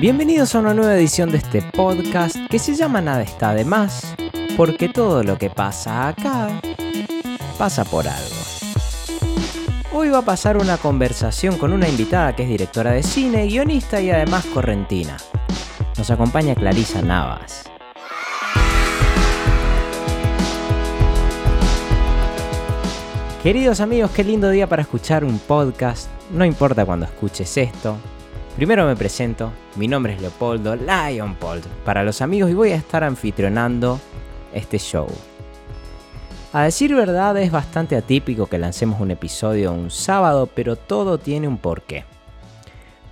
Bienvenidos a una nueva edición de este podcast que se llama Nada está de más, porque todo lo que pasa acá pasa por algo. Hoy va a pasar una conversación con una invitada que es directora de cine, guionista y además correntina. Nos acompaña Clarisa Navas. Queridos amigos, qué lindo día para escuchar un podcast. No importa cuando escuches esto. Primero me presento, mi nombre es Leopoldo Lionpold para los amigos y voy a estar anfitrionando este show. A decir verdad es bastante atípico que lancemos un episodio un sábado, pero todo tiene un porqué.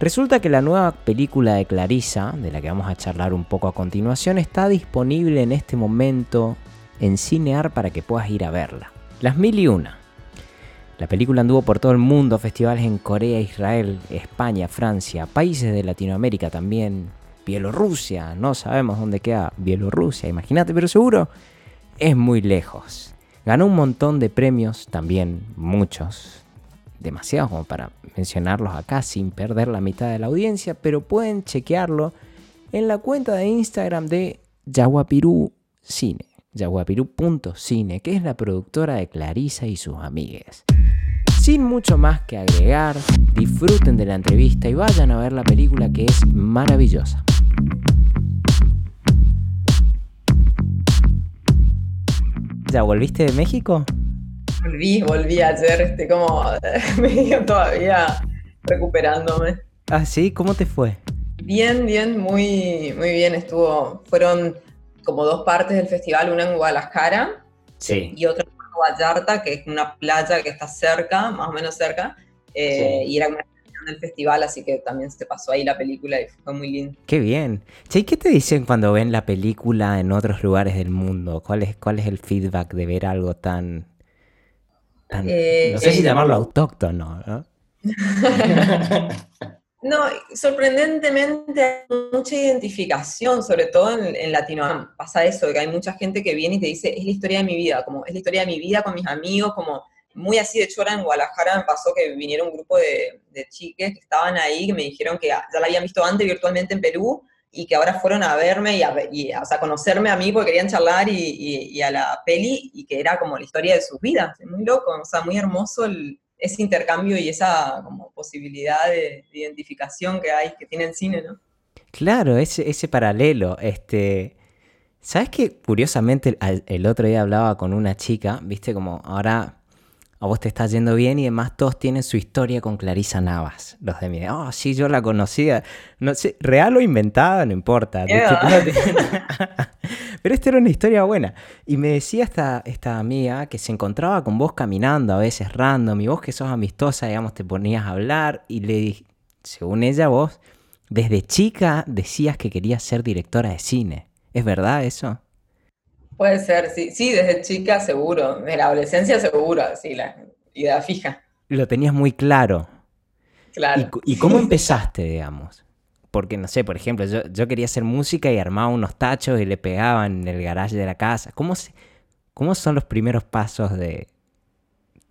Resulta que la nueva película de Clarissa, de la que vamos a charlar un poco a continuación, está disponible en este momento en Cinear para que puedas ir a verla. Las mil y una. La película anduvo por todo el mundo, festivales en Corea, Israel, España, Francia, países de Latinoamérica también, Bielorrusia, no sabemos dónde queda Bielorrusia, imagínate, pero seguro es muy lejos. Ganó un montón de premios, también muchos, demasiados como para mencionarlos acá sin perder la mitad de la audiencia, pero pueden chequearlo en la cuenta de Instagram de Yaguapirú Cine, yaguapirú.cine, que es la productora de Clarisa y sus amigues. Sin mucho más que agregar, disfruten de la entrevista y vayan a ver la película que es maravillosa. ¿Ya volviste de México? Volví, volví ayer, estoy como medio todavía recuperándome. Ah, sí, ¿cómo te fue? Bien, bien, muy, muy bien. Estuvo, fueron como dos partes del festival, una en Guadalajara Sí. y otra Vallarta, que es una playa que está cerca, más o menos cerca, eh, y era una del festival, así que también se pasó ahí la película y fue muy lindo. Qué bien. Che, ¿y qué te dicen cuando ven la película en otros lugares del mundo? ¿Cuál es, cuál es el feedback de ver algo tan... tan- Eh, no sé si eh, llamarlo autóctono, ¿no? No, sorprendentemente hay mucha identificación, sobre todo en, en Latinoamérica. Pasa eso, que hay mucha gente que viene y te dice, es la historia de mi vida, como es la historia de mi vida con mis amigos, como muy así. De hecho, ahora en Guadalajara me pasó que vinieron un grupo de, chiques que estaban ahí, que me dijeron que ya la habían visto antes virtualmente en Perú y que ahora fueron a verme y a, y o sea, conocerme a mí porque querían charlar y, y- y a la peli y que era como la historia de sus vidas. Muy loco, o sea, muy hermoso el, ese intercambio y esa como posibilidad de, de identificación que hay, que tiene el cine, ¿no? Claro, ese, ese paralelo. Este, ¿Sabes que curiosamente el otro día hablaba con una chica, viste, como ahora a vos te está yendo bien y además todos tienen su historia con Clarisa Navas, los de mi, oh, sí, yo la conocía, no sé, real o inventada, no importa. Pero esta era una historia buena. Y me decía esta, esta amiga que se encontraba con vos caminando a veces random y vos que sos amistosa, digamos, te ponías a hablar y le dije, según ella vos, desde chica decías que querías ser directora de cine. ¿Es verdad eso? Puede ser, sí, sí, desde chica seguro, de la adolescencia seguro, sí, la idea fija, Lo tenías muy claro. claro. ¿Y, cómo empezaste, digamos? Porque, no sé, por ejemplo, yo, yo quería hacer música y armaba unos tachos y le pegaba en el garage de la casa. ¿Cómo, se- cómo son los primeros pasos de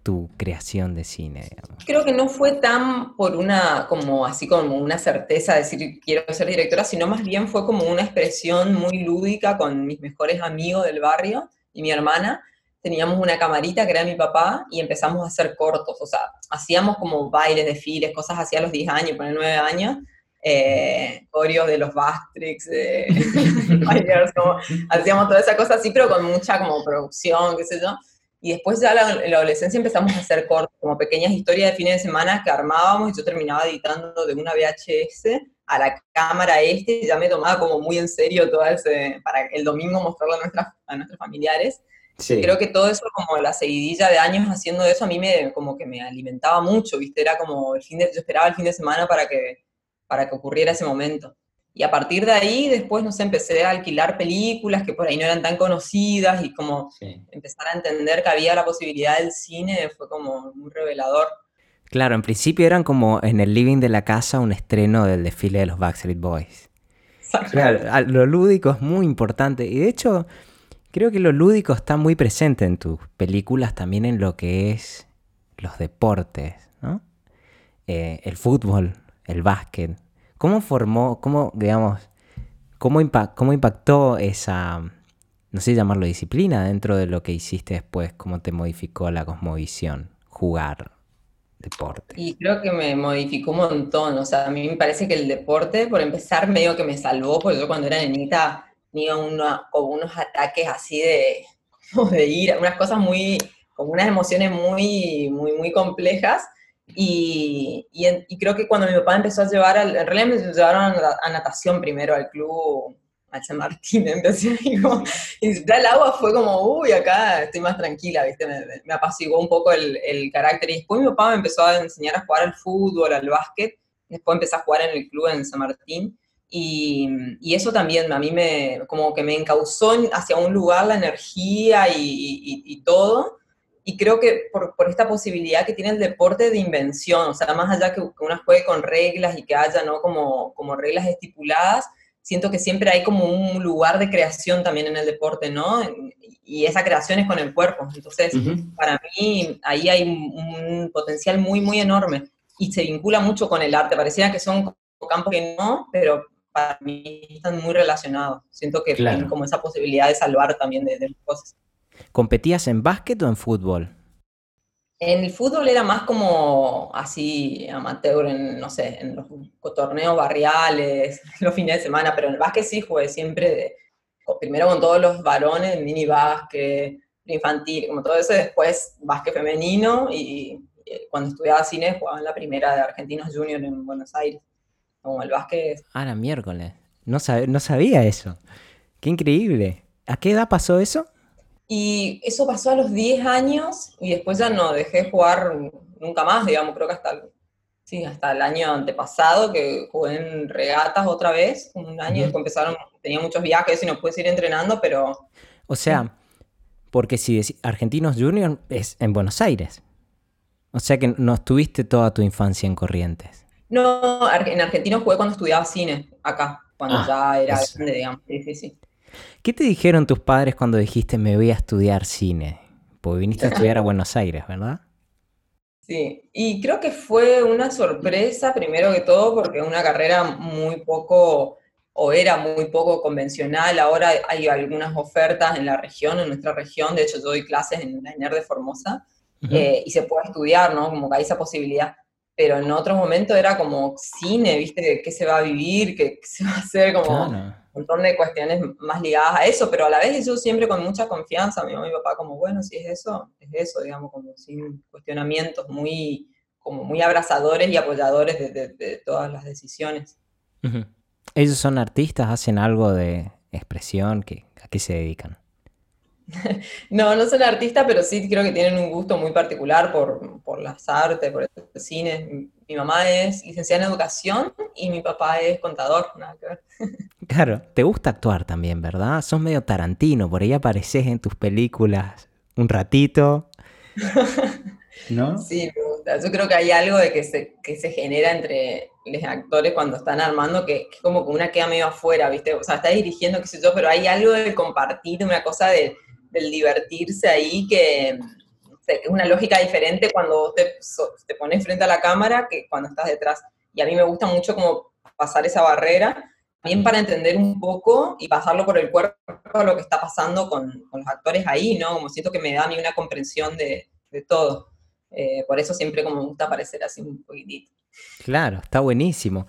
tu creación de cine, digamos? Creo que no fue tan por una, como así como una certeza de decir quiero ser directora, sino más bien fue como una expresión muy lúdica con mis mejores amigos del barrio y mi hermana. Teníamos una camarita que era mi papá y empezamos a hacer cortos, o sea, hacíamos como bailes, desfiles, cosas así a los 10 años, por 9 años, eh, de los Bastrix, como hacíamos toda esa cosa así, pero con mucha como producción, qué sé yo. Y después ya la- en la adolescencia empezamos a hacer cortos, como pequeñas historias de fines de semana que armábamos y yo terminaba editando de una VHS a la cámara este, y ya me tomaba como muy en serio todo ese, para el domingo mostrarlo a, nuestras, a nuestros familiares. Sí. Creo que todo eso, como la seguidilla de años haciendo eso, a mí me, como que me alimentaba mucho, ¿viste? Era como el fin de, yo esperaba el fin de semana para que, para que ocurriera ese momento. Y a partir de ahí, después, no sé, empecé a alquilar películas que por ahí no eran tan conocidas y como Sí. empezar a entender que había la posibilidad del cine fue como muy revelador. Claro, en principio eran como en el living de la casa un estreno del desfile de los Backstreet Boys. Claro, a- lo lúdico es muy importante. Y de hecho, creo que lo lúdico está muy presente en tus películas, también en lo que es los deportes, ¿no? Eh, el fútbol, el básquet. ¿Cómo formó, cómo, digamos, cómo, cómo impactó esa, no sé llamarlo disciplina, dentro de lo que hiciste después? ¿Cómo te modificó la cosmovisión? Jugar deporte. Y creo que me modificó un montón. O sea, a mí me parece que el deporte, por empezar, medio que me salvó, porque yo cuando era nenita tenía como unos ataques así de, de ira, unas cosas muy, como unas emociones muy, muy, muy complejas. Y, y, creo que cuando mi papá empezó a llevar, al, en realidad me llevaron a, natación primero al club, al San Martín, empecé ahí como, y el agua fue como, uy, acá estoy más tranquila, ¿viste? Me, me apaciguó un poco el, el, carácter. Y después mi papá me empezó a enseñar a jugar al fútbol, al básquet, después empecé a jugar en el club en San Martín. Y, y, eso también a mí me, como que me encauzó hacia un lugar la energía y, y, y todo, y creo que por, por, esta posibilidad que tiene el deporte de invención, o sea, más allá que uno juegue con reglas y que haya, ¿no? Como, como reglas estipuladas, siento que siempre hay como un lugar de creación también en el deporte, ¿no? Y esa creación es con el cuerpo. Entonces, para mí, ahí hay un, potencial muy, muy enorme. Y se vincula mucho con el arte. Pareciera que son campos que no, pero para mí están muy relacionados. Siento que tienen como esa posibilidad de salvar también de, de cosas. ¿Competías en básquet o en fútbol? En el fútbol era más como así amateur, en, no sé, en los torneos barriales, los fines de semana, pero en el básquet sí jugué siempre, de, primero con todos los varones, mini básquet, infantil, como todo eso, después básquet femenino y, cuando estudiaba cine jugaba en la primera de Argentinos Junior en Buenos Aires, como el básquet. Ah, la miércoles, no, no sabía eso, qué increíble. ¿A qué edad pasó eso? Y eso pasó a los 10 años y después ya no dejé de jugar nunca más, digamos, creo que hasta el, sí, hasta el año antepasado que jugué en regatas otra vez, un año, después empezaron, tenía muchos viajes y no pude seguir entrenando, pero... O sea, porque si Argentinos Junior es en Buenos Aires. O sea que no estuviste toda tu infancia en Corrientes. No, en Argentinos jugué cuando estudiaba cine, acá, cuando ah, ya era grande, digamos. Sí, sí, sí. ¿Qué te dijeron tus padres cuando dijiste me voy a estudiar cine? Porque viniste a estudiar a Buenos Aires, ¿verdad? Sí, y creo que fue una sorpresa, primero que todo, porque una carrera muy poco, o era muy poco convencional. Ahora hay algunas ofertas en la región, en nuestra región. De hecho, yo doy clases en la ENER de Formosa eh, y se puede estudiar, ¿no? Como que hay esa posibilidad. Pero en otros momentos era como cine, ¿viste? ¿Qué se va a vivir? ¿Qué, se va a hacer? Como montón de cuestiones más ligadas a eso, pero a la vez eso siempre con mucha confianza, mi mamá y mi papá como, bueno, si es eso, es eso, digamos, como sin cuestionamientos, muy, como muy abrazadores y apoyadores de, todas las decisiones. ¿Ellos son artistas? ¿Hacen algo de expresión? ¿A qué se dedican? no, no son artistas, pero sí creo que tienen un gusto muy particular por, por las artes, por el cine. Mi mamá es licenciada en educación y mi papá es contador, nada que ver. Claro, te gusta actuar también, ¿verdad? Sos medio tarantino, por ahí apareces en tus películas un ratito. ¿No? Sí, me gusta. Yo creo que hay algo de que se, que se genera entre los actores cuando están armando que, que como que una queda medio afuera, ¿viste? O sea, está dirigiendo, qué sé yo, pero hay algo de compartir, una cosa de, del divertirse ahí que, es una lógica diferente cuando te, te pones frente a la cámara que cuando estás detrás. Y a mí me gusta mucho como pasar esa barrera también para entender un poco y pasarlo por el cuerpo lo que está pasando con, los actores ahí, ¿no? Como siento que me da a mí una comprensión de, todo. Eh, por eso siempre como me gusta aparecer así un poquitito. Claro, está buenísimo.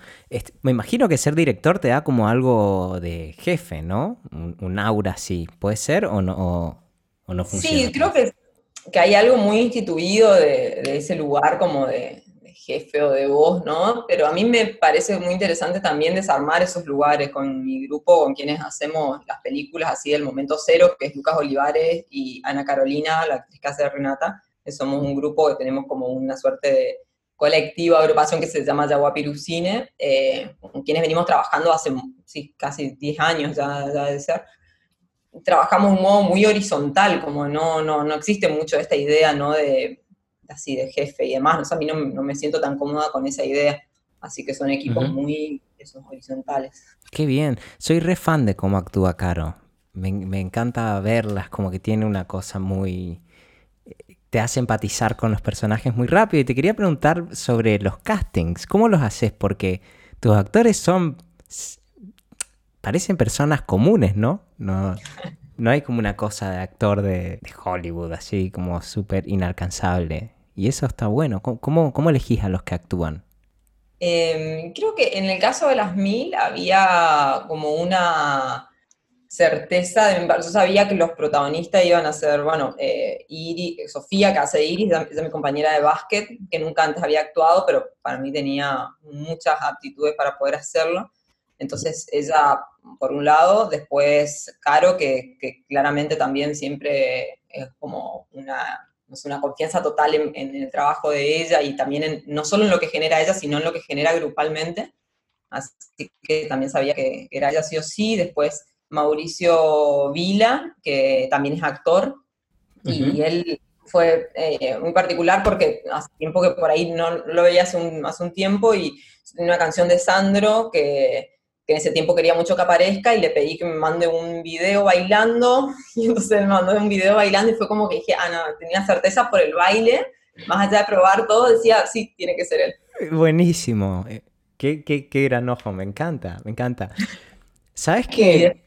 me imagino que ser director te da como algo de jefe, ¿no? Un, aura así. ¿Puede ser o no, o, no funciona? Sí, creo que, que, hay algo muy instituido de ese lugar como de, jefe o de voz, ¿no? Pero a mí me parece muy interesante también desarmar esos lugares con mi grupo, con quienes hacemos las películas así del momento cero, que es Lucas Olivares y Ana Carolina, la actriz que de Renata, somos un grupo que tenemos como una suerte de colectiva, agrupación que se llama Yaguapirucine, eh, con quienes venimos trabajando hace casi 10 años ya de ser. Trabajamos de un modo muy horizontal, como no, no, no existe mucho esta idea, ¿no? De, así de jefe y demás. a mí no, me siento tan cómoda con esa idea. Así que son equipos muy horizontales. Qué bien. Soy re fan de cómo actúa Caro. Me, encanta verlas, como que tiene una cosa muy... Te hace empatizar con los personajes muy rápido. Y te quería preguntar sobre los castings. ¿Cómo los haces? Porque tus actores son... parecen personas comunes, ¿no? No, no hay como una cosa de actor de, Hollywood, así como súper inalcanzable. Y eso está bueno. ¿Cómo, cómo, elegís a los que actúan? Em, creo que en el caso de las mil había como una certeza, de, yo sabía que los protagonistas iban a ser, bueno, eh, Sofía, que hace Iris, es mi compañera de básquet, que nunca antes había actuado, pero para mí tenía muchas aptitudes para poder hacerlo. Entonces ella, por un lado, después Caro, que, claramente también siempre es como una, una confianza total en, el trabajo de ella y también no solo en lo que genera ella, sino en lo que genera grupalmente. Así que también sabía que era ella sí o sí. Después Mauricio Vila, que también es actor, y él fue eh, muy particular porque hace tiempo que por ahí no lo veía hace un, hace un tiempo y una canción de Sandro que que en ese tiempo quería mucho que aparezca y le pedí que me mande un video bailando, y entonces me mandó un video bailando y fue como que dije, ah, no, tenía certeza por el baile, más allá de probar todo, decía, sí, tiene que ser él. Buenísimo, eh, qué, qué, qué gran ojo, me encanta, me encanta. ¿Sabes qué?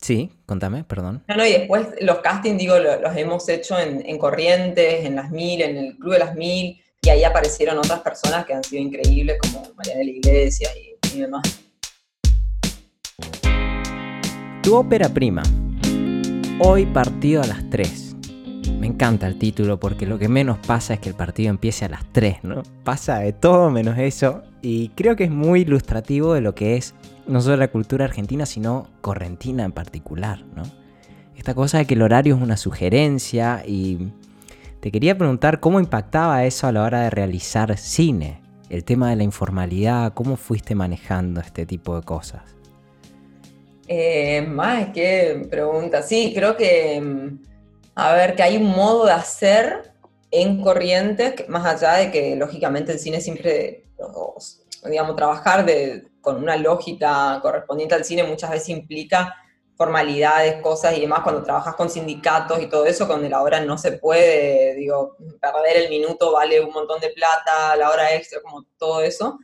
Sí, contame, perdón. No, no, y después los castings, digo, los, hemos hecho en, en, Corrientes, en Las Mil, en el Club de Las Mil, y ahí aparecieron otras personas que han sido increíbles, como Mariana de la Iglesia y, y demás. Tu ópera prima. Hoy partido a las 3. Me encanta el título porque lo que menos pasa es que el partido empiece a las 3, ¿no? Pasa de todo menos eso y creo que es muy ilustrativo de lo que es no solo la cultura argentina, sino correntina en particular, ¿no? Esta cosa de que el horario es una sugerencia y te quería preguntar cómo impactaba eso a la hora de realizar cine, el tema de la informalidad, cómo fuiste manejando este tipo de cosas. Eh, más que pregunta. Sí, creo que, mm, a ver, que hay un modo de hacer en Corrientes, más allá de que lógicamente el cine siempre, digamos, trabajar de, con una lógica correspondiente al cine muchas veces implica formalidades, cosas y demás, cuando trabajas con sindicatos y todo eso, con la hora no se puede, digo, perder el minuto vale un montón de plata, la hora extra, como todo eso.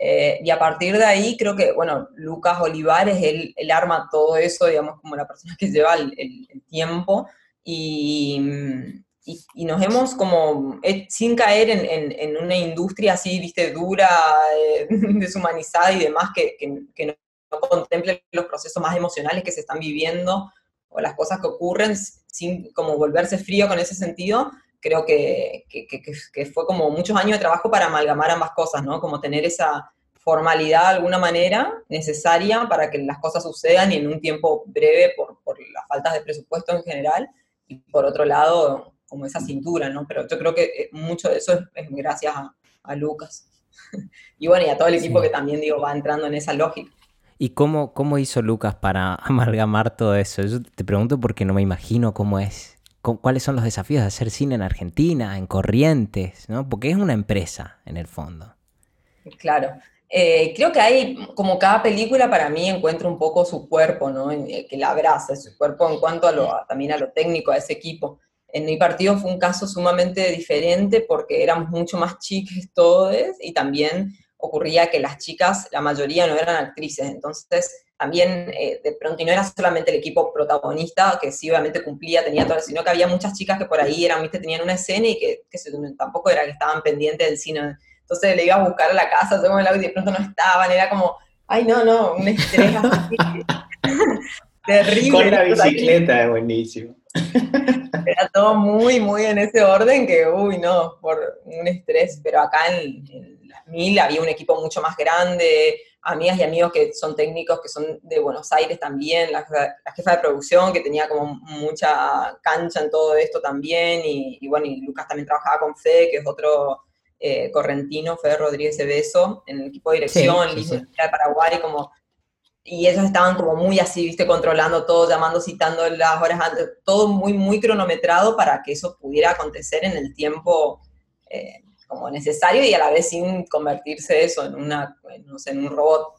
Eh, y a partir de ahí creo que, bueno, Lucas Olivares, él, él arma todo eso, digamos, como la persona que lleva el, tiempo. Y, y, nos hemos como, eh, sin caer en, en, una industria así, viste, dura, eh, deshumanizada y demás, que, que, no contemple los procesos más emocionales que se están viviendo o las cosas que ocurren sin como volverse frío con ese sentido, creo que, que, fue como muchos años de trabajo para amalgamar ambas cosas, ¿no? Como tener esa formalidad de alguna manera necesaria para que las cosas sucedan y en un tiempo breve por, por las faltas de presupuesto en general, y por otro lado, como esa cintura, ¿no? Pero yo creo que eh, mucho de eso es, gracias a, Lucas. y bueno, y a todo el equipo que también, digo, va entrando en esa lógica. ¿Y cómo, cómo hizo Lucas para amalgamar todo eso? Yo te pregunto porque no me imagino cómo es cuáles son los desafíos de hacer cine en Argentina, en Corrientes, ¿no? Porque es una empresa en el fondo. Claro. Eh, creo que hay, como cada película para mí encuentra un poco su cuerpo, ¿no? Eh, que la abraza, su cuerpo en cuanto a lo, también a lo técnico, a ese equipo. En mi partido fue un caso sumamente diferente porque éramos mucho más chiques todos y también ocurría que las chicas, la mayoría no eran actrices, entonces también eh, de pronto, y no era solamente el equipo protagonista, que sí obviamente cumplía, tenía todo, sino que había muchas chicas que por ahí eran, viste, tenían una escena y que, que tampoco era que estaban pendientes del cine. Entonces le iba a buscar a la casa, yo el audio y de pronto no estaban, era como, ay, no, no, un estrés así. terrible. Con la bicicleta, es buenísimo. Era todo muy, muy en ese orden que, uy, no, por un estrés, pero acá en, en las mil había un equipo mucho más grande, amigas y amigos que son técnicos, que son de Buenos Aires también, la, jefa de producción que tenía como mucha cancha en todo esto también, y, bueno, y Lucas también trabajaba con Fe, que es otro eh, correntino, Fe Rodríguez de Beso, en el equipo de dirección, sí, de Paraguay, como, y ellos estaban como muy así, viste, controlando todo, llamando, citando las horas antes, todo muy, muy cronometrado para que eso pudiera acontecer en el tiempo. Eh, como necesario y a la vez sin convertirse eso en, una, no sé, en un robot.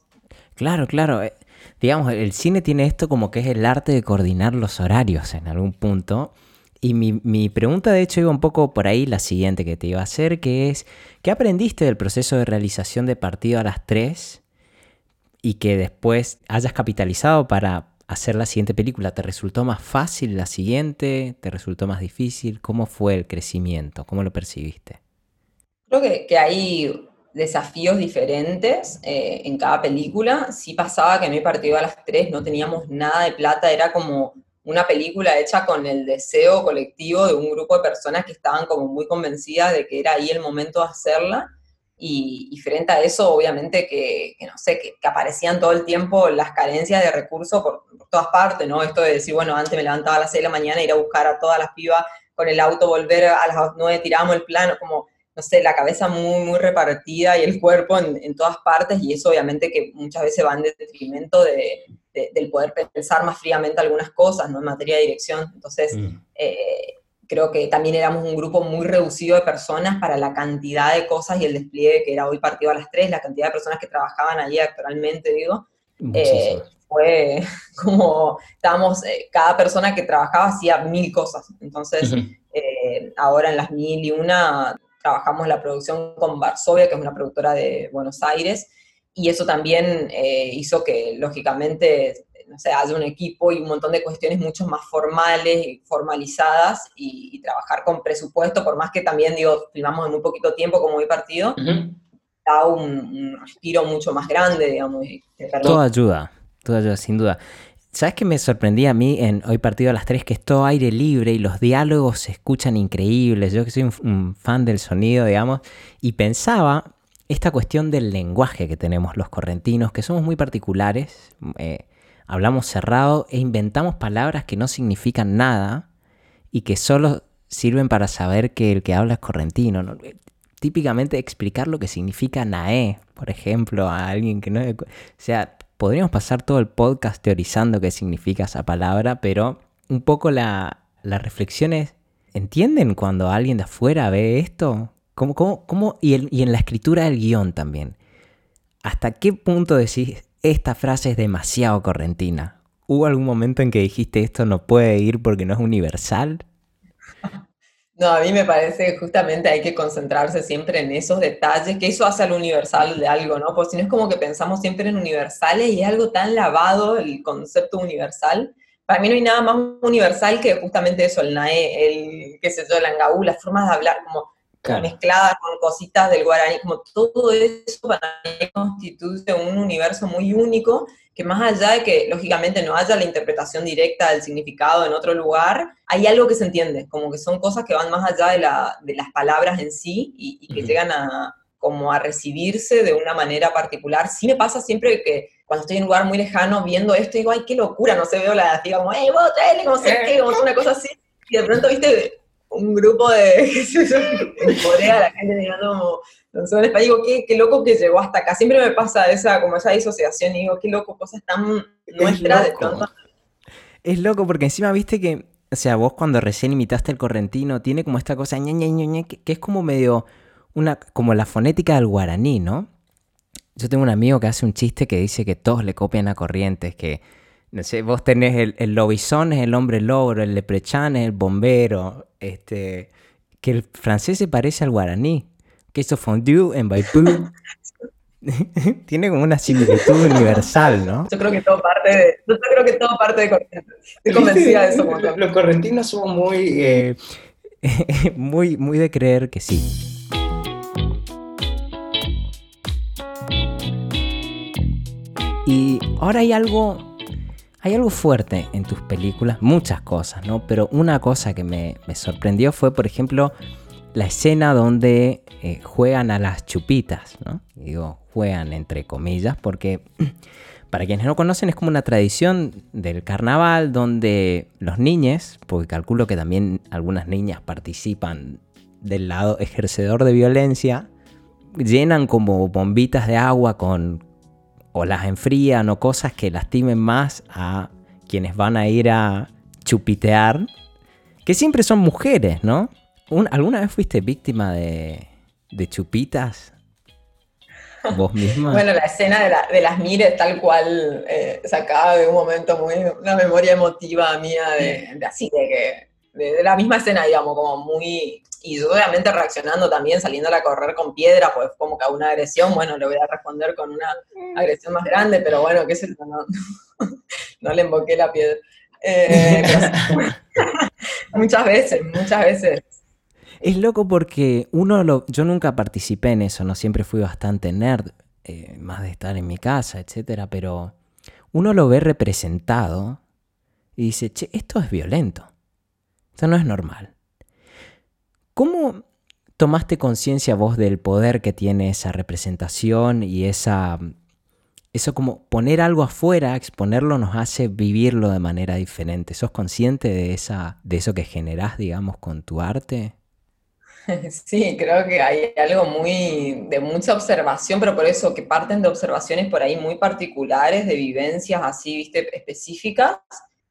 Claro, claro. Eh, digamos, el cine tiene esto como que es el arte de coordinar los horarios en algún punto. Y mi, mi, pregunta de hecho iba un poco por ahí la siguiente que te iba a hacer, que es, ¿qué aprendiste del proceso de realización de partido a las 3? y que después hayas capitalizado para hacer la siguiente película? ¿Te resultó más fácil la siguiente? ¿Te resultó más difícil? ¿Cómo fue el crecimiento? ¿Cómo lo percibiste? Creo que, que hay desafíos diferentes eh, en cada película. Sí pasaba que en mi partido a las tres no teníamos nada de plata, era como una película hecha con el deseo colectivo de un grupo de personas que estaban como muy convencidas de que era ahí el momento de hacerla. Y, frente a eso, obviamente, que, no sé, que, aparecían todo el tiempo las carencias de recursos por, todas partes, ¿no? Esto de decir, bueno, antes me levantaba a las 6 de la mañana, ir a buscar a todas las pibas con el auto, volver a las 9, tirábamos el plano, como, no sé, la cabeza muy, muy repartida y el cuerpo en, todas partes, y eso obviamente que muchas veces va en detrimento de, del poder pensar más fríamente algunas cosas, ¿no? En materia de dirección. Entonces, mm. eh, creo que también éramos un grupo muy reducido de personas para la cantidad de cosas y el despliegue que era hoy partido a las tres, la cantidad de personas que trabajaban allí actualmente, digo, eh, fue como, estábamos, eh, cada persona que trabajaba hacía mil cosas, entonces eh, ahora en las mil y una trabajamos la producción con Varsovia, que es una productora de Buenos Aires, y eso también hizo que, lógicamente, no sé, haya un equipo y un montón de cuestiones mucho más formales y formalizadas y, trabajar con presupuesto, por más que también, digo, filmamos en muy poquito tiempo como hoy partido, da un, respiro mucho más grande, digamos. Todo ayuda, todo ayuda, sin duda. ¿Sabes qué me sorprendía a mí en Hoy Partido a las 3? Que es todo aire libre y los diálogos se escuchan increíbles. Yo que soy un, fan del sonido, digamos, y pensaba esta cuestión del lenguaje que tenemos los correntinos, que somos muy particulares. Eh, hablamos cerrado e inventamos palabras que no significan nada y que solo sirven para saber que el que habla es correntino. Típicamente explicar lo que significa nae, por ejemplo, a alguien que no... O sea, podríamos pasar todo el podcast teorizando qué significa esa palabra, pero un poco la, la reflexión es, ¿entienden cuando alguien de afuera ve esto? ¿Cómo? Y, y en la escritura del guion también. ¿Hasta qué punto decís, esta frase es demasiado correntina. ¿Hubo algún momento en que dijiste esto no puede ir porque no es universal? No, a mí me parece que justamente hay que concentrarse siempre en esos detalles, que eso hace al universal de algo, ¿no? Porque si no es como que pensamos siempre en universales y es algo tan lavado el concepto universal. Para mí no hay nada más universal que justamente eso, el nae, el, qué sé yo, el angaú, las formas de hablar, como mezcladas con cositas del guaraní, como todo eso para mí constituye un universo muy único, que más allá de que lógicamente no haya la interpretación directa del significado en otro lugar, hay algo que se entiende, como que son cosas que van más allá de, la, de las palabras en sí y, que llegan a como a recibirse de una manera particular. Sí me pasa siempre que cuando estoy en un lugar muy lejano viendo esto, digo, ay, qué locura, no sé, veo la, digamos, hey, vos, traele, como sé qué, como una cosa así, y de pronto, viste, un grupo de, en Corea, la gente mirando como, en español, digo, qué, qué, loco que llegó hasta acá. Siempre me pasa esa, como esa disociación y digo, qué loco, cosas tan nuestras de pronto. Es loco porque encima viste que, o sea, vos cuando recién imitaste el correntino, tiene como esta cosa ña, ña, ña, que, que es como medio, una, como la fonética del guaraní, ¿no? Yo tengo un amigo que hace un chiste que dice que todos le copian a Corrientes, que no sé, vos tenés el, el lobizón, es el hombre logro, el leprechán es el bombero, este, que el francés se parece al guaraní, que eso fondue en Baipú. Tiene como una similitud universal, ¿no? Yo creo que todo parte de, yo creo que todo parte de Corrientes. Estoy convencida de eso. Los correntinos somos muy... Eh, muy, muy de creer que sí. Y ahora hay algo hay algo fuerte en tus películas, muchas cosas, ¿no? Pero una cosa que me, sorprendió fue, por ejemplo, la escena donde eh, juegan a las chupitas, ¿no? Digo, juegan entre comillas, porque para quienes no conocen es como una tradición del carnaval donde los niños, porque calculo que también algunas niñas participan del lado ejercedor de violencia, llenan como bombitas de agua con o las enfrían o cosas que lastimen más a quienes van a ir a chupitear, que siempre son mujeres, ¿no? ¿Alguna vez fuiste víctima de, chupitas? ¿Vos misma? bueno, la escena de, las mires tal cual eh, de un momento muy, una memoria emotiva mía de, así de que de, la misma escena, digamos, como muy... Y obviamente reaccionando también, saliendo a correr con piedra, pues como que a una agresión, bueno, le voy a responder con una agresión más grande, pero bueno, qué sé yo, no, no le invoqué la piedra. Eh, muchas veces, muchas veces. Es loco porque uno lo, yo nunca participé en eso, no siempre fui bastante nerd, eh, más de estar en mi casa, etcétera, pero uno lo ve representado y dice, che, esto es violento, esto no es normal. ¿Cómo tomaste conciencia vos del poder que tiene esa representación y esa eso como poner algo afuera, exponerlo, nos hace vivirlo de manera diferente. ¿Sos consciente de, esa, de eso que generás, digamos, con tu arte? Sí, creo que hay algo muy de mucha observación, pero por eso que parten de observaciones por ahí muy particulares, de vivencias así, viste, específicas,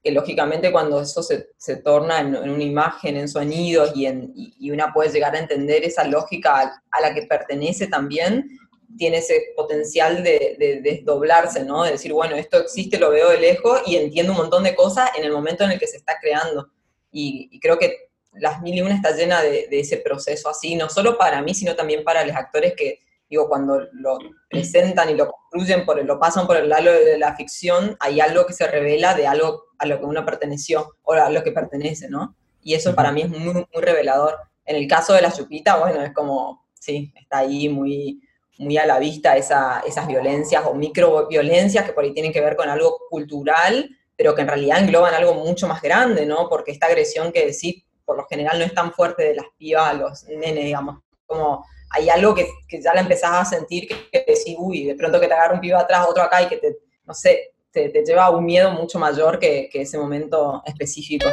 que lógicamente cuando eso se, torna en, una imagen, en sonidos y, en, y, una puede llegar a entender esa lógica a la que pertenece también, tiene ese potencial de, desdoblarse, ¿no? De decir, bueno, esto existe, lo veo de lejos y entiendo un montón de cosas en el momento en el que se está creando. Y, creo que Las Mil y Una está llena de, ese proceso así, no solo para mí, sino también para los actores que, digo, cuando lo presentan y lo construyen, por lo pasan por el lado de la ficción, hay algo que se revela de algo a lo que uno perteneció o a lo que pertenece, ¿no? Y eso para mí es muy, muy revelador. En el caso de la chupita, bueno, es como, sí, está ahí muy muy a la vista esa, esas violencias o microviolencias que por ahí tienen que ver con algo cultural, pero que en realidad engloban algo mucho más grande, ¿no? Porque esta agresión que decís, por lo general no es tan fuerte de las pibas a los nenes, digamos, como hay algo que, ya la empezás a sentir que, decís, uy, de pronto que te agarra un pibe atrás, otro acá y que te, no sé, te, lleva a un miedo mucho mayor que, ese momento específico.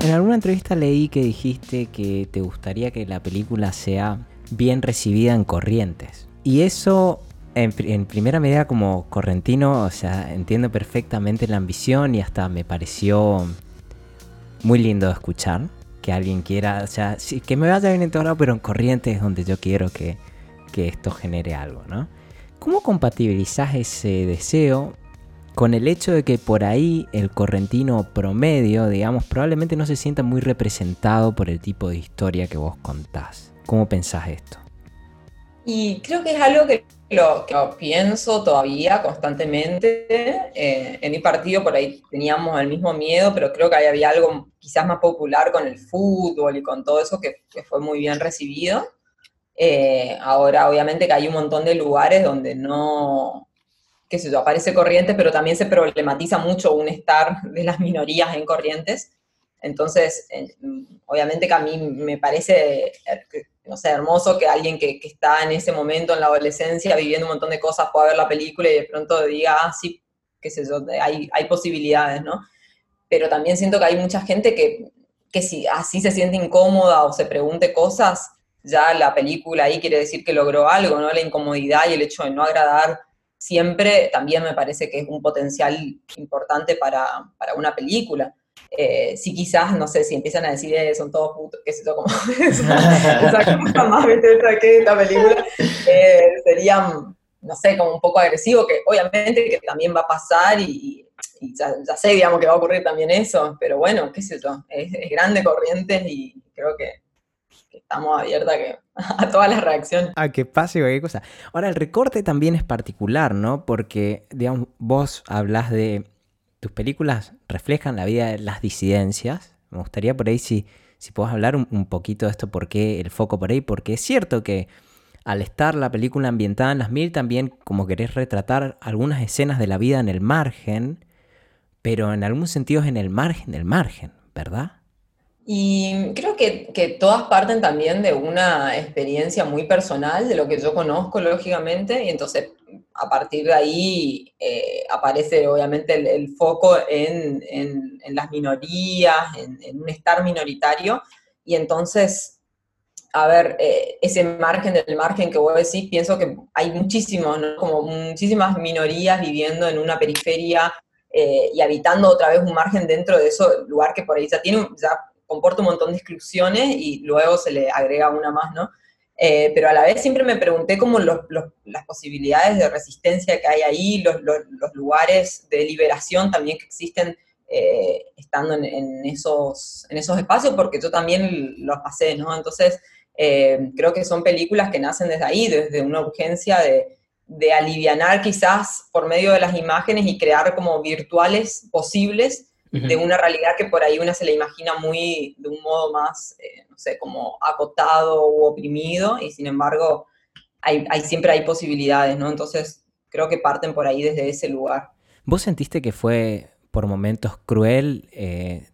En alguna entrevista leí que dijiste que te gustaría que la película sea bien recibida en Corrientes. Y eso, en, primera medida como correntino, o sea, entiendo perfectamente la ambición y hasta me pareció muy lindo de escuchar que alguien quiera, o sea, que me vaya bien en todo lado, pero en Corrientes es donde yo quiero que, que esto genere algo, ¿no? ¿Cómo compatibilizás ese deseo con el hecho de que por ahí el correntino promedio, digamos, probablemente no se sienta muy representado por el tipo de historia que vos contás. ¿Cómo pensás esto? Y creo que es algo que lo, pienso todavía constantemente. Eh, en mi partido por ahí teníamos el mismo miedo, pero creo que ahí había algo quizás más popular con el fútbol y con todo eso que, fue muy bien recibido. Eh, ahora obviamente que hay un montón de lugares donde no, qué sé yo, aparece Corrientes, pero también se problematiza mucho un estar de las minorías en Corrientes. Entonces, obviamente que a mí me parece, no sé, hermoso que alguien que, está en ese momento, en la adolescencia, viviendo un montón de cosas, pueda ver la película y de pronto diga, ah, sí, qué sé yo, hay, hay posibilidades, ¿no? Pero también siento que hay mucha gente que, que si así se siente incómoda o se pregunte cosas, ya la película ahí quiere decir que logró algo, ¿no? La incomodidad y el hecho de no agradar siempre también me parece que es un potencial importante para, una película. Eh, si quizás, no sé, si empiezan a decir, eh, son todos putos, qué sé yo, como esa cosa más que esta película, eh, serían, no sé, como un poco agresivo, que obviamente que también va a pasar y, ya, sé, digamos, que va a ocurrir también eso, pero bueno, qué sé yo, es, es grande Corrientes y creo que estamos abiertas a, todas las reacciones. A que pase cualquier cosa. Ahora, el recorte también es particular, ¿no? Porque, digamos, vos hablas de. Tus películas reflejan la vida de las disidencias. Me gustaría por ahí si, si hablar un, poquito de esto, por qué el foco por ahí, porque es cierto que al estar la película ambientada en las mil, también como querés retratar algunas escenas de la vida en el margen, pero en algún sentido es en el margen del margen, ¿verdad? Y creo que, que, todas parten también de una experiencia muy personal, de lo que yo conozco, lógicamente, y entonces a partir de ahí eh, aparece obviamente el, foco en, en, las minorías, en, un estar minoritario, y entonces, a ver, eh, ese margen del margen que vos decís, pienso que hay muchísimos, ¿no? como muchísimas minorías viviendo en una periferia eh, y habitando otra vez un margen dentro de ese lugar que por ahí ya tiene, ya comporta un montón de exclusiones y luego se le agrega una más, ¿no? eh, pero a la vez siempre me pregunté como las posibilidades de resistencia que hay ahí, los, lugares de liberación también que existen eh, estando en, esos, en esos espacios, porque yo también los pasé, ¿no? Entonces, eh, creo que son películas que nacen desde ahí, desde una urgencia de, de alivianar quizás por medio de las imágenes y crear como virtuales posibles de una realidad que por ahí una se la imagina muy de un modo más, eh, no sé, como acotado u oprimido, y sin embargo hay, siempre hay posibilidades, ¿no? Entonces creo que parten por ahí desde ese lugar. ¿Vos sentiste que fue por momentos cruel, eh,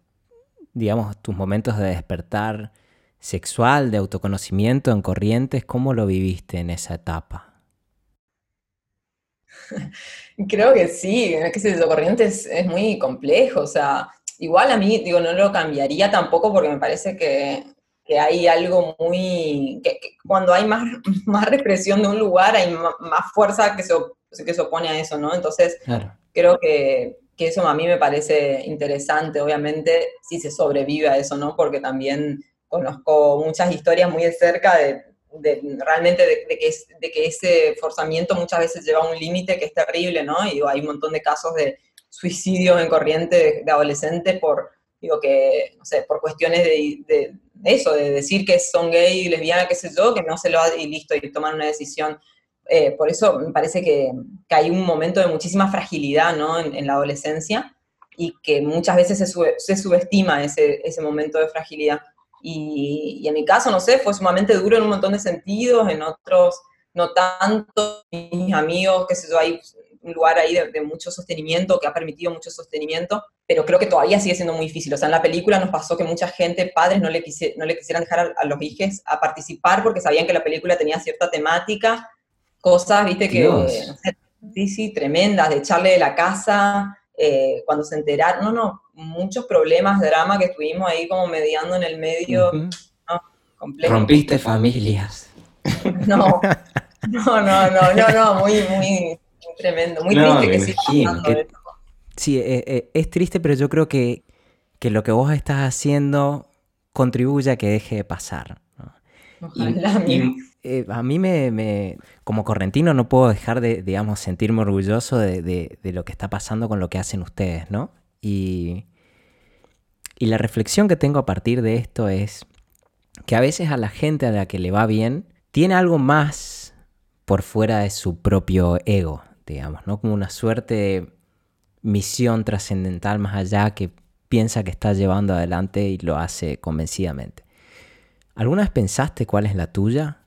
digamos, tus momentos de despertar sexual, de autoconocimiento en corrientes? ¿Cómo lo viviste en esa etapa? Creo que sí, es que ese corriente es, muy complejo, o sea, igual a mí, digo, no lo cambiaría tampoco porque me parece que, hay algo muy, que, cuando hay más, más represión de un lugar hay más, fuerza que se, que se opone a eso, ¿no? Entonces, creo que, que eso a mí me parece interesante, obviamente, si se sobrevive a eso, ¿no? Porque también conozco muchas historias muy de cerca de realmente de, que de, que ese forzamiento muchas veces lleva a un límite que es terrible, ¿no? Y hay un montón de casos de suicidios en corriente de, adolescentes por, digo, que, por cuestiones de, eso, de decir que son gay y lesbiana, qué sé yo, que no se lo ha, y listo, y toman una decisión. Eh, por eso me parece que, hay un momento de muchísima fragilidad, ¿no? En, la adolescencia y que muchas veces se, subestima ese momento de fragilidad. Y, en mi caso, no sé, fue sumamente duro en un montón de sentidos, en otros no tanto. Mis amigos, qué sé yo, hay un lugar ahí de, mucho sostenimiento, que ha permitido mucho sostenimiento, pero creo que todavía sigue siendo muy difícil. O sea, en la película nos pasó que mucha gente, padres, no le, no le quisieran dejar a, los hijos a participar porque sabían que la película tenía cierta temática, cosas, viste, que, sí, sí, tremendas, de echarle de la casa, eh, cuando se enteraron, no, no, muchos problemas, drama que estuvimos ahí como mediando en el medio, Rompiste familias. No, no, no, no, no, no, muy, muy, tremendo, muy triste que sí Sí, eh, eh, es triste, pero yo creo que, que, lo que vos estás haciendo contribuye a que deje de pasar. Ojalá, eh, a mí me, como correntino no puedo dejar de, digamos, sentirme orgulloso de, lo que está pasando con lo que hacen ustedes, ¿no? Y, y la reflexión que tengo a partir de esto es que a veces a la gente a la que le va bien tiene algo más por fuera de su propio ego, digamos, ¿no? Como una suerte de misión trascendental más allá que piensa que está llevando adelante y lo hace convencidamente. ¿Alguna vez pensaste cuál es la tuya?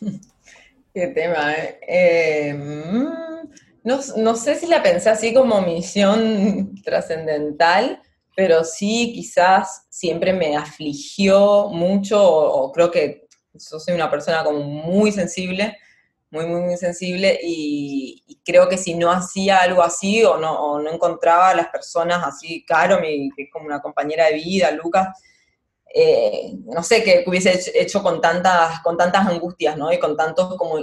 Qué tema, ¿eh? eh mm, no, sé si la pensé así como misión trascendental, pero sí quizás siempre me afligió mucho, o, creo que yo soy una persona como muy sensible, muy, muy, muy sensible, y, creo que si no hacía algo así o no, no encontraba a las personas así, Caro, mi, que como una compañera de vida, Lucas, eh, no sé, qué hubiese hecho con tantas, con tantas angustias, ¿no? Y con tantos como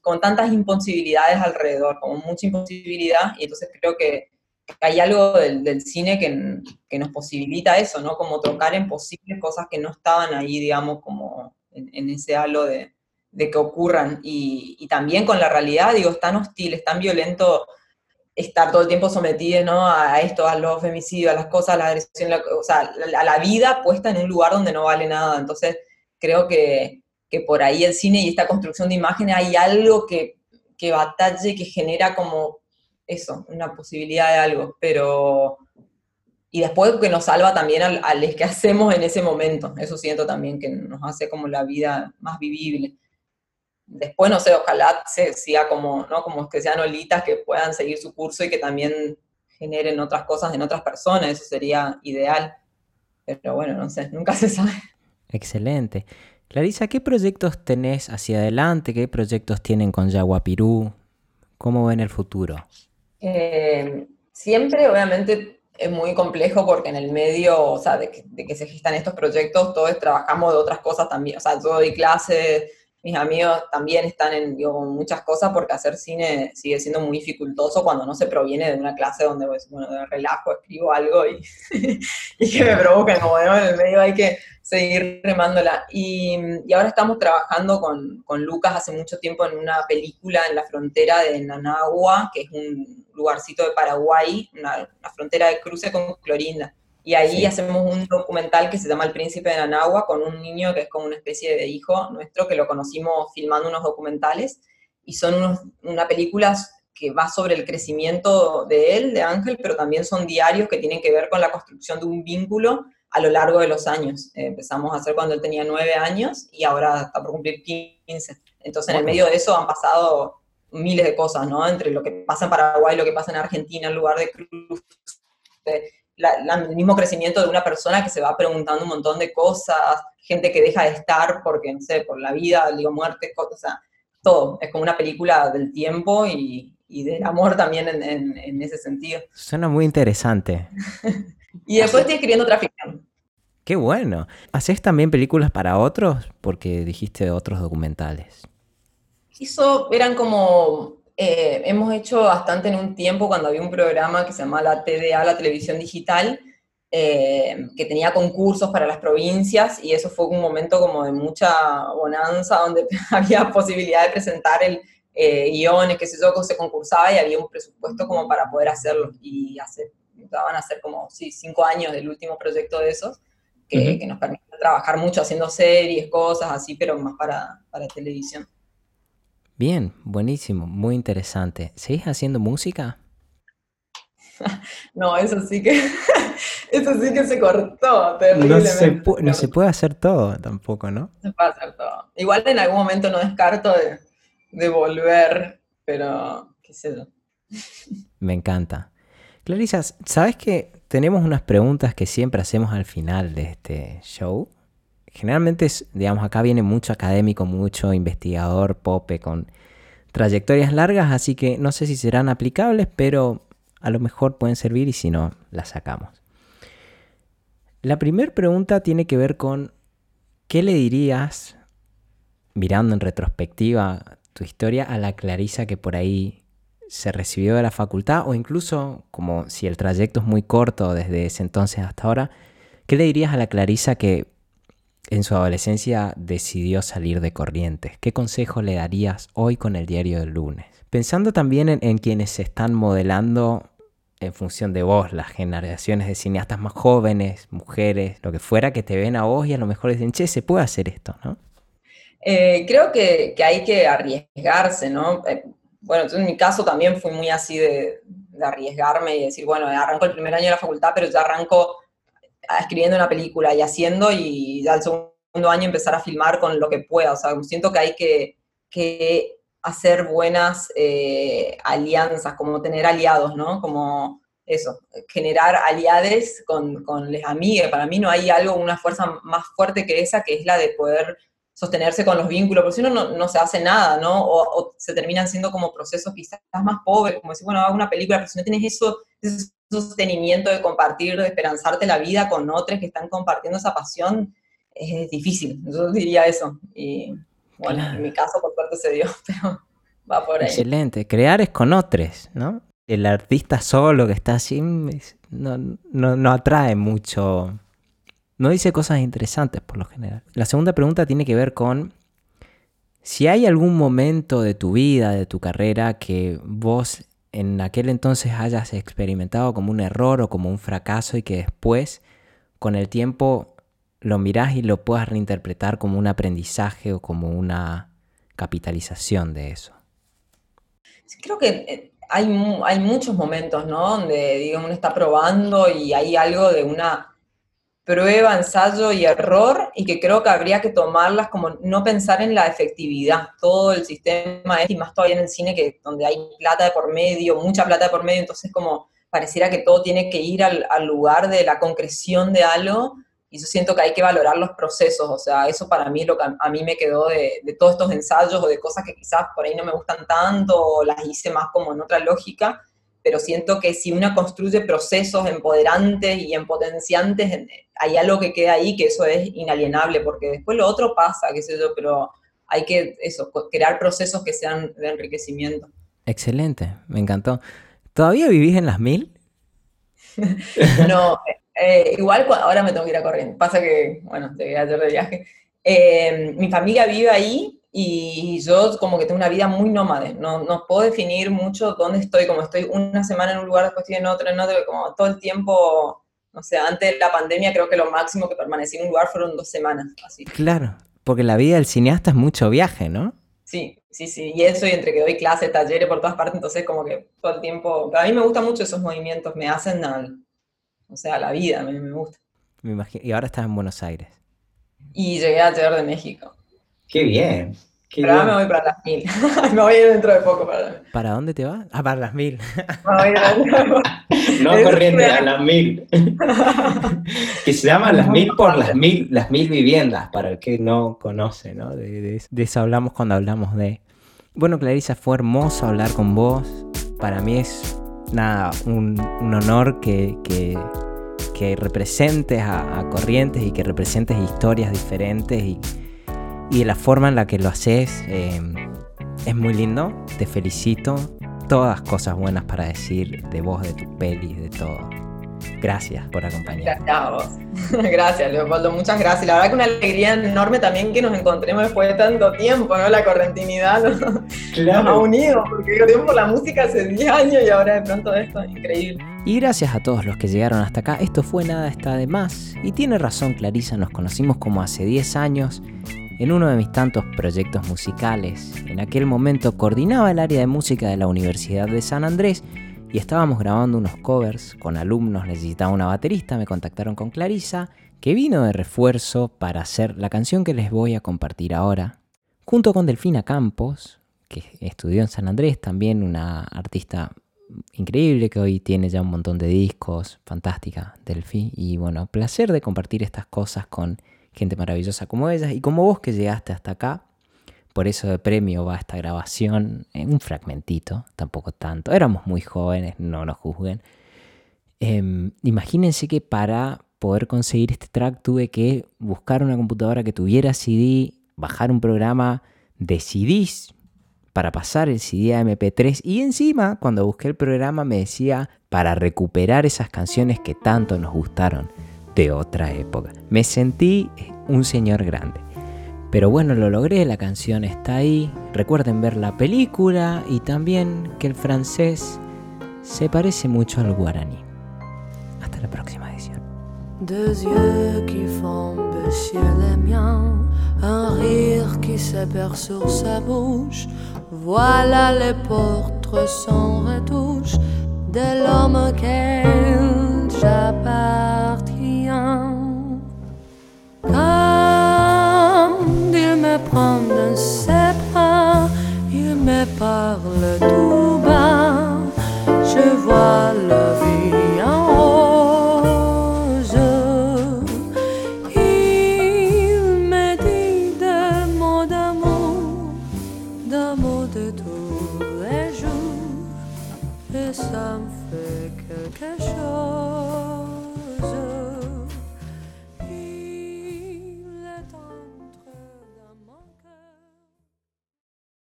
con tantas imposibilidades alrededor, como mucha imposibilidad, y entonces creo que hay algo del, cine que, nos posibilita eso, ¿no? Como tocar en posibles cosas que no estaban ahí, digamos, como en, ese halo de, que ocurran. Y, y, también con la realidad, digo, es tan hostil, es tan violento estar todo el tiempo sometido ¿no? a esto, a los femicidios, a las cosas, a la agresión, o sea, a la vida puesta en un lugar donde no vale nada. Entonces, creo que, que por ahí el cine y esta construcción de imágenes hay algo que, que batalle, que genera como eso, una posibilidad de algo, pero... Y después que nos salva también al, al que hacemos en ese momento. Eso siento también que nos hace como la vida más vivible después, no sé, ojalá se siga como, ¿no? Como que sean olitas que puedan seguir su curso y que también generen otras cosas en otras personas, eso sería ideal. Pero bueno, no sé, nunca se sabe. Excelente. Clarisa, ¿qué proyectos tenés hacia adelante? ¿Qué proyectos tienen con Yaguapirú? ¿Cómo ven el futuro? Eh, siempre, obviamente, es muy complejo porque en el medio, o sea, de que, de que se gestan estos proyectos, todos trabajamos de otras cosas también. O sea, yo doy clases mis amigos también están en muchas cosas porque hacer cine sigue siendo muy dificultoso cuando no se proviene de una clase donde, pues, bueno, de relajo escribo algo y, que me provoca, como en el medio hay que seguir remándola. Y, ahora estamos trabajando con, Lucas hace mucho tiempo en una película en la frontera de Nanagua, que es un lugarcito de Paraguay, una, una frontera de cruce con Clorinda. Y ahí hacemos un documental que se llama El Príncipe de Nanagua con un niño que es como una especie de hijo nuestro que lo conocimos filmando unos documentales y son unos, una película que va sobre el crecimiento de él, de Ángel, pero también son diarios que tienen que ver con la construcción de un vínculo a lo largo de los años. Eh, empezamos a hacer cuando él tenía nueve años y ahora está por cumplir 15. Entonces, en el medio de eso han pasado miles de cosas, ¿no? Entre lo que pasa en Paraguay, lo que pasa en Argentina, en lugar de cruz, el mismo crecimiento de una persona que se va preguntando un montón de cosas, gente que deja de estar porque, no sé, por la vida, digo, muerte, cosas, o sea, todo. Es como una película del tiempo y, del amor también en, ese sentido. Suena muy interesante. y después estoy escribiendo otra ficción. Qué bueno. ¿Haces también películas para otros? Porque dijiste otros documentales. Eso eran como eh, hemos hecho bastante en un tiempo cuando había un programa que se llamaba la TDA, la televisión digital, eh, que tenía concursos para las provincias y eso fue un momento como de mucha bonanza donde había posibilidad de presentar el eh, guiones, que sé yo, se concursaba y había un presupuesto como para poder hacerlo y hace, van a ser como, sí, cinco años del último proyecto de esos. Que, que nos permite trabajar mucho haciendo series, cosas así, pero más para, para televisión. Bien, buenísimo, muy interesante. ¿Seguís haciendo música? No, eso sí que, eso sí que se cortó No se, no se puede hacer todo tampoco, ¿no? Se puede hacer todo. Igual en algún momento no descarto de, volver, pero qué sé yo. Me encanta. Clarisa, ¿sabes que tenemos unas preguntas que siempre hacemos al final de este show? Generalmente, digamos, acá viene mucho académico, mucho investigador, pope, con trayectorias largas, así que no sé si serán aplicables, pero a lo mejor pueden servir y si no, las sacamos. La primera pregunta tiene que ver con qué le dirías, mirando en retrospectiva tu historia, a la Clarisa que por ahí se recibió de la facultad o incluso como si el trayecto es muy corto desde ese entonces hasta ahora, ¿qué le dirías a la Clarisa que en su adolescencia decidió salir de Corrientes. ¿Qué consejo le darías hoy con el diario del lunes? Pensando también en, quienes se están modelando en función de vos, las generaciones de cineastas más jóvenes, mujeres, lo que fuera, que te ven a vos y a lo mejor dicen, che, se puede hacer esto, ¿no? Eh, creo que, hay que arriesgarse, ¿no? Eh, bueno, en mi caso también fui muy así de, de, arriesgarme y decir, bueno, arranco el primer año de la facultad, pero ya arranco escribiendo una película y haciendo y al segundo año empezar a filmar con lo que pueda. O sea, siento que hay que, que hacer buenas eh, alianzas, como tener aliados, ¿no? Como eso, generar aliades con, con les amigues. Para mí no hay algo, una fuerza más fuerte que esa, que es la de poder sostenerse con los vínculos, porque si no, no, se hace nada, ¿no? O, se terminan siendo como procesos quizás más pobres, como decir, bueno, hago una película, pero si no tienes eso, sostenimiento de compartir, de esperanzarte la vida con otros que están compartiendo esa pasión, es difícil. Yo diría eso. Y bueno, en mi caso, por suerte se dio, pero va por ahí. Excelente. Crear es con otros, ¿no? El artista solo que está así no, no, no atrae mucho no dice cosas interesantes por lo general. La segunda pregunta tiene que ver con si hay algún momento de tu vida, de tu carrera, que vos en aquel entonces hayas experimentado como un error o como un fracaso y que después, con el tiempo, lo mirás y lo puedas reinterpretar como un aprendizaje o como una capitalización de eso. Creo que eh, hay, hay muchos momentos, ¿no? Donde, digamos, uno está probando y hay algo de una prueba, ensayo y error, y que creo que habría que tomarlas como no pensar en la efectividad. Todo el sistema es, y más todavía en el cine, que donde hay plata de por medio, mucha plata de por medio, entonces como pareciera que todo tiene que ir al, lugar de la concreción de algo, y yo siento que hay que valorar los procesos, o sea, eso para mí lo que a mí me quedó de, todos estos ensayos o de cosas que quizás por ahí no me gustan tanto, o las hice más como en otra lógica, pero siento que si uno construye procesos empoderantes y empotenciantes, hay algo que queda ahí que eso es inalienable, porque después lo otro pasa, qué sé yo, pero hay que eso, crear procesos que sean de enriquecimiento. Excelente, me encantó. ¿Todavía vivís en las mil? no, eh, igual ahora me tengo que ir a corriendo. Pasa que, bueno, te voy a hacer de viaje. Eh, mi familia vive ahí y yo como que tengo una vida muy nómade. No, no puedo definir mucho dónde estoy, como estoy una semana en un lugar, después estoy en otro, en otro, como todo el tiempo, o sea, antes de la pandemia creo que lo máximo que permanecí en un lugar fueron dos semanas. Así. Claro, porque la vida del cineasta es mucho viaje, ¿no? Sí, sí, sí. Y eso, y entre que doy clases, talleres por todas partes, entonces como que todo el tiempo... A mí me gustan mucho esos movimientos, me hacen al... O sea, la vida, me, me gusta. Me imagino. Y ahora estás en Buenos Aires. Y llegué a llegar de México. Qué bien. Pero ahora me voy para las mil. me voy dentro de poco para ¿Para dónde te vas? Ah, para las mil. no corriente, a las mil. que se llaman las mil por las mil, las mil viviendas, para el que no conoce, ¿no? De, eso hablamos cuando hablamos de... Bueno, Clarisa, fue hermoso hablar con vos. Para mí es, nada, un, honor que, que, representes a, a Corrientes y que representes historias diferentes y y la forma en la que lo haces eh, es muy lindo. Te felicito. Todas cosas buenas para decir de vos, de tu peli, de todo. Gracias por acompañarnos. Gracias, gracias, Leopoldo. Muchas gracias. La verdad que una alegría enorme también que nos encontremos después de tanto tiempo, ¿no? La correntinidad nos, claro. ha unido, porque yo tiempo la música hace 10 años y ahora de pronto esto es increíble. Y gracias a todos los que llegaron hasta acá. Esto fue Nada está de más. Y tiene razón Clarisa, nos conocimos como hace 10 años en uno de mis tantos proyectos musicales. En aquel momento coordinaba el área de música de la Universidad de San Andrés y estábamos grabando unos covers con alumnos, necesitaba una baterista, me contactaron con Clarisa, que vino de refuerzo para hacer la canción que les voy a compartir ahora, junto con Delfina Campos, que estudió en San Andrés, también una artista increíble que hoy tiene ya un montón de discos, fantástica Delfi, y bueno, placer de compartir estas cosas con gente maravillosa como ellas y como vos que llegaste hasta acá. Por eso de premio va esta grabación en un fragmentito, tampoco tanto. Éramos muy jóvenes, no nos juzguen. Em, imagínense que para poder conseguir este track tuve que buscar una computadora que tuviera CD, bajar un programa de CDs para pasar el CD a MP3 y encima cuando busqué el programa me decía para recuperar esas canciones que tanto nos gustaron de otra época. Me sentí un señor grande. Pero bueno, lo logré, la canción está ahí. Recuerden ver la película y también que el francés se parece mucho al guaraní. Hasta la próxima edición. Deux yeux qui font baisser les miens, un rire qui perd sur sa bouche. Voilà les portraits sans retouche de l'homme auquel j'appartiens. Quand il me prend dans ses bras, il me parle tout bas, je vois la vie